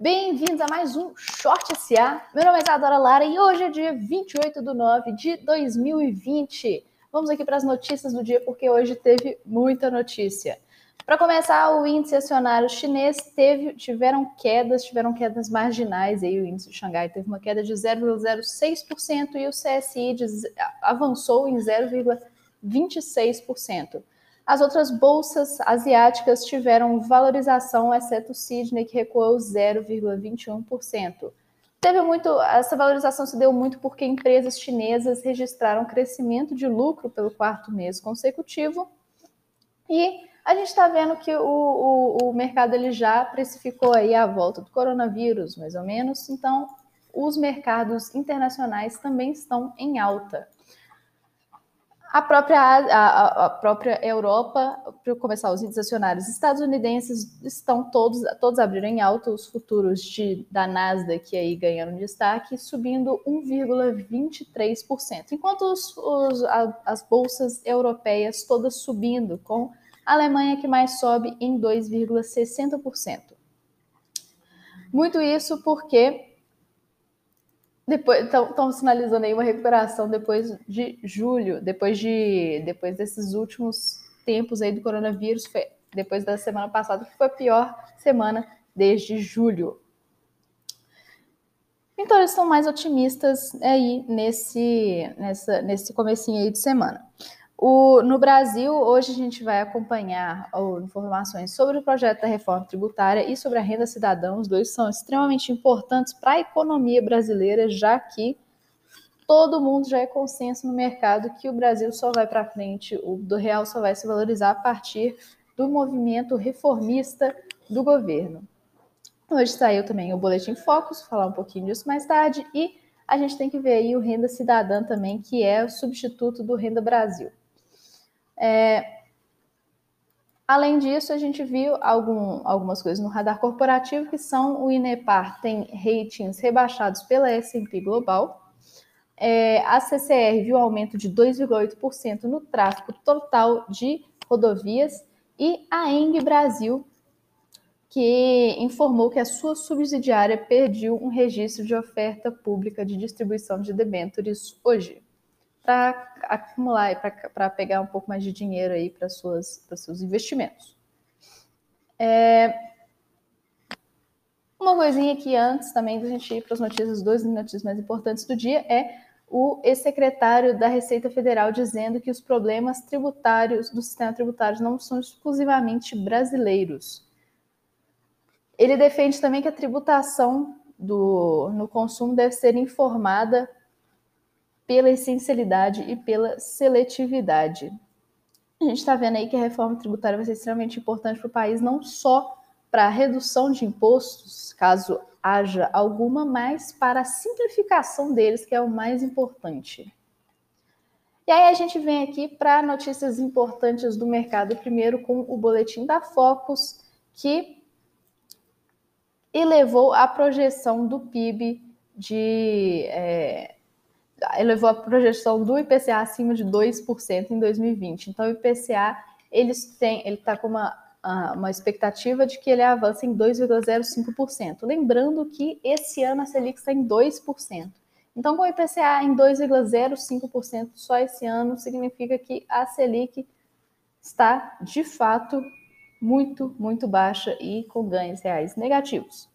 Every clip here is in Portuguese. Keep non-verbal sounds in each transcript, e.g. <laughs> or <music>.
Bem-vindos a mais um Short SA. Meu nome é Isadora Lara e hoje é dia 28 de nove de 2020. Vamos aqui para as notícias do dia porque hoje teve muita notícia. Para começar, o índice acionário chinês teve, tiveram quedas, tiveram quedas marginais. Aí o índice de Xangai teve uma queda de 0,06% e o CSI avançou em 0,26%. As outras bolsas asiáticas tiveram valorização, exceto o Sydney, que recuou 0,21%. Teve muito, essa valorização se deu muito porque empresas chinesas registraram crescimento de lucro pelo quarto mês consecutivo e a gente está vendo que o, o, o, mercado ele já precificou aí a volta do coronavírus, mais ou menos, então os mercados internacionais também estão em alta. A própria, a, a própria Europa, para começar, os índices acionários estadunidenses estão todos, todos abriram em alta, os futuros de, da Nasdaq aí ganhando destaque, subindo 1,23%, enquanto os, os, a, as bolsas europeias todas subindo, com a Alemanha que mais sobe em 2,60%. Muito isso porque depois estão sinalizando aí uma recuperação depois de julho, depois de depois desses últimos tempos aí do coronavírus, foi, depois da semana passada que foi a pior semana desde julho. Então eles estão mais otimistas aí nesse nessa nesse comecinho aí de semana. O, no Brasil, hoje a gente vai acompanhar informações sobre o projeto da reforma tributária e sobre a renda cidadã. Os dois são extremamente importantes para a economia brasileira, já que todo mundo já é consenso no mercado que o Brasil só vai para frente, o do real só vai se valorizar a partir do movimento reformista do governo. Hoje saiu também o Boletim Focus, falar um pouquinho disso mais tarde, e a gente tem que ver aí o Renda Cidadã também, que é o substituto do Renda Brasil. É, além disso, a gente viu algum, algumas coisas no radar corporativo, que são o Inepar tem ratings rebaixados pela S&P Global, é, a CCR viu aumento de 2,8% no tráfego total de rodovias e a Eng Brasil, que informou que a sua subsidiária perdeu um registro de oferta pública de distribuição de debêntures hoje para acumular e para pegar um pouco mais de dinheiro aí para seus investimentos. É... Uma coisinha aqui antes também da gente ir para as notícias, duas notícias mais importantes do dia é o ex-secretário da Receita Federal dizendo que os problemas tributários do sistema tributário não são exclusivamente brasileiros. Ele defende também que a tributação do, no consumo deve ser informada pela essencialidade e pela seletividade. A gente está vendo aí que a reforma tributária vai ser extremamente importante para o país, não só para a redução de impostos, caso haja alguma, mas para a simplificação deles, que é o mais importante. E aí a gente vem aqui para notícias importantes do mercado, primeiro com o boletim da Focus, que elevou a projeção do PIB de é, elevou a projeção do IPCA acima de 2% em 2020. Então, o IPCA eles têm, ele está com uma, uma expectativa de que ele avance em 2,05%. Lembrando que esse ano a Selic está em 2%. Então, com o IPCA em 2,05% só esse ano, significa que a Selic está, de fato, muito, muito baixa e com ganhos reais negativos.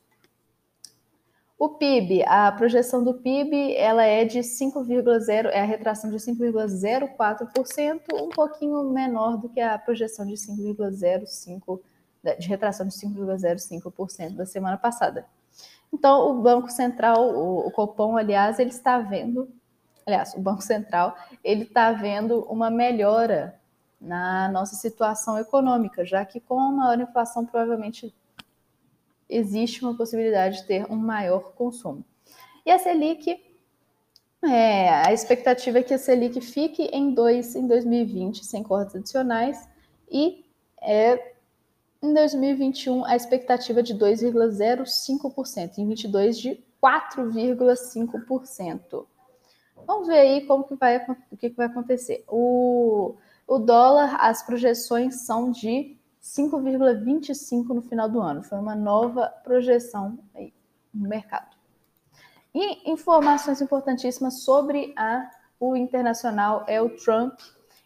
O PIB, a projeção do PIB, ela é de 5,0, é a retração de 5,04%, um pouquinho menor do que a projeção de 5,05 de retração de 5,05% da semana passada. Então, o Banco Central, o, o Copom, aliás, ele está vendo, aliás, o Banco Central, ele está vendo uma melhora na nossa situação econômica, já que com a maior inflação provavelmente existe uma possibilidade de ter um maior consumo. E a Selic, é, a expectativa é que a Selic fique em 2 em 2020, sem cortes adicionais, e é, em 2021 a expectativa é de 2,05%, em 2022 de 4,5%. Vamos ver aí como que vai, o que, que vai acontecer. O, o dólar, as projeções são de 5,25 no final do ano. Foi uma nova projeção aí no mercado. E informações importantíssimas sobre a, o internacional é o Trump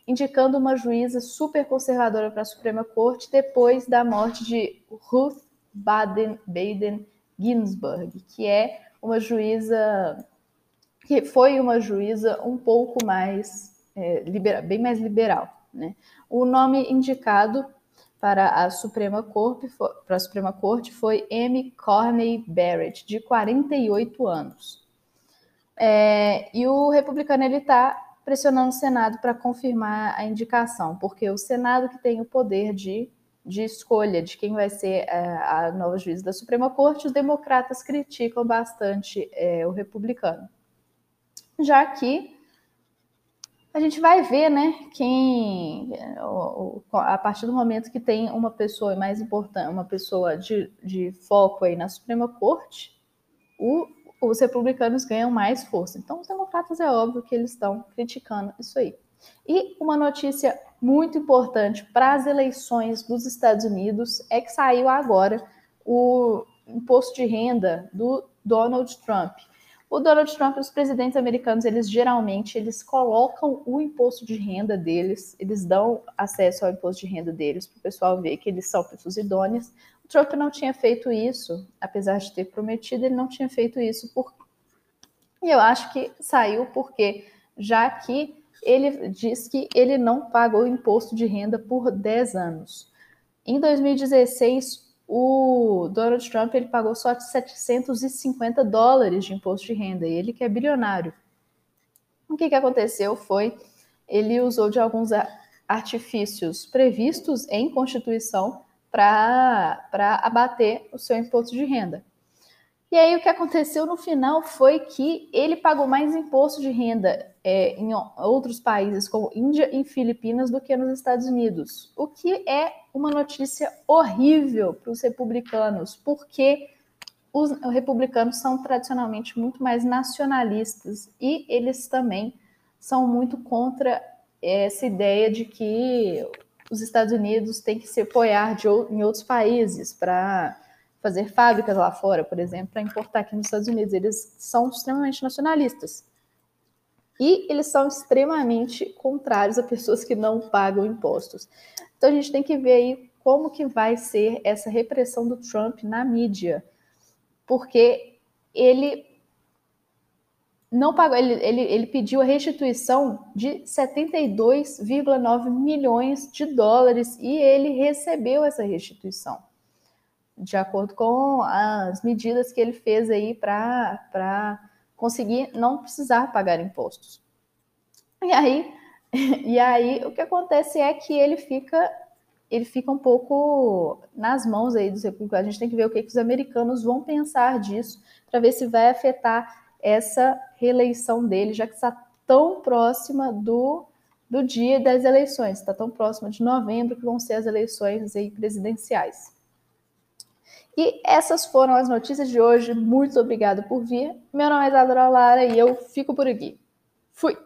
indicando uma juíza super conservadora para a Suprema Corte depois da morte de Ruth Baden, Baden Ginsburg, que é uma juíza que foi uma juíza um pouco mais é, bem mais liberal. Né? O nome indicado para a Suprema Corte, para a Suprema Corte foi Amy Corney Barrett, de 48 anos. É, e o republicano ele está pressionando o Senado para confirmar a indicação, porque o Senado que tem o poder de, de escolha de quem vai ser é, a nova juiz da Suprema Corte, os democratas criticam bastante é, o republicano. Já que a gente vai ver, né, quem a partir do momento que tem uma pessoa mais importante, uma pessoa de, de foco aí na Suprema Corte, o os republicanos ganham mais força. Então, os democratas é óbvio que eles estão criticando isso aí. E uma notícia muito importante para as eleições dos Estados Unidos é que saiu agora o imposto de renda do Donald Trump. O Donald Trump e os presidentes americanos, eles geralmente eles colocam o imposto de renda deles, eles dão acesso ao imposto de renda deles para o pessoal ver que eles são pessoas idôneas, Trump não tinha feito isso, apesar de ter prometido, ele não tinha feito isso por... E eu acho que saiu porque, já que ele diz que ele não pagou imposto de renda por 10 anos. Em 2016, o Donald Trump ele pagou só 750 dólares de imposto de renda, e ele que é bilionário. O que, que aconteceu foi, ele usou de alguns artifícios previstos em Constituição para abater o seu imposto de renda. E aí o que aconteceu no final foi que ele pagou mais imposto de renda é, em outros países, como Índia e Filipinas, do que nos Estados Unidos. O que é uma notícia horrível para os republicanos, porque os republicanos são tradicionalmente muito mais nacionalistas e eles também são muito contra essa ideia de que os Estados Unidos têm que se apoiar de, em outros países para fazer fábricas lá fora, por exemplo, para importar aqui nos Estados Unidos. Eles são extremamente nacionalistas. E eles são extremamente contrários a pessoas que não pagam impostos. Então a gente tem que ver aí como que vai ser essa repressão do Trump na mídia. Porque ele não pagou, ele, ele, ele pediu a restituição de 72,9 milhões de dólares e ele recebeu essa restituição, de acordo com as medidas que ele fez aí para conseguir não precisar pagar impostos. E aí, <laughs> e aí o que acontece é que ele fica ele fica um pouco nas mãos aí dos republicanos. A gente tem que ver o que, que os americanos vão pensar disso para ver se vai afetar essa reeleição dele, já que está tão próxima do, do dia das eleições, está tão próxima de novembro que vão ser as eleições aí presidenciais. E essas foram as notícias de hoje. Muito obrigada por vir. Meu nome é Isadora Lara e eu fico por aqui. Fui!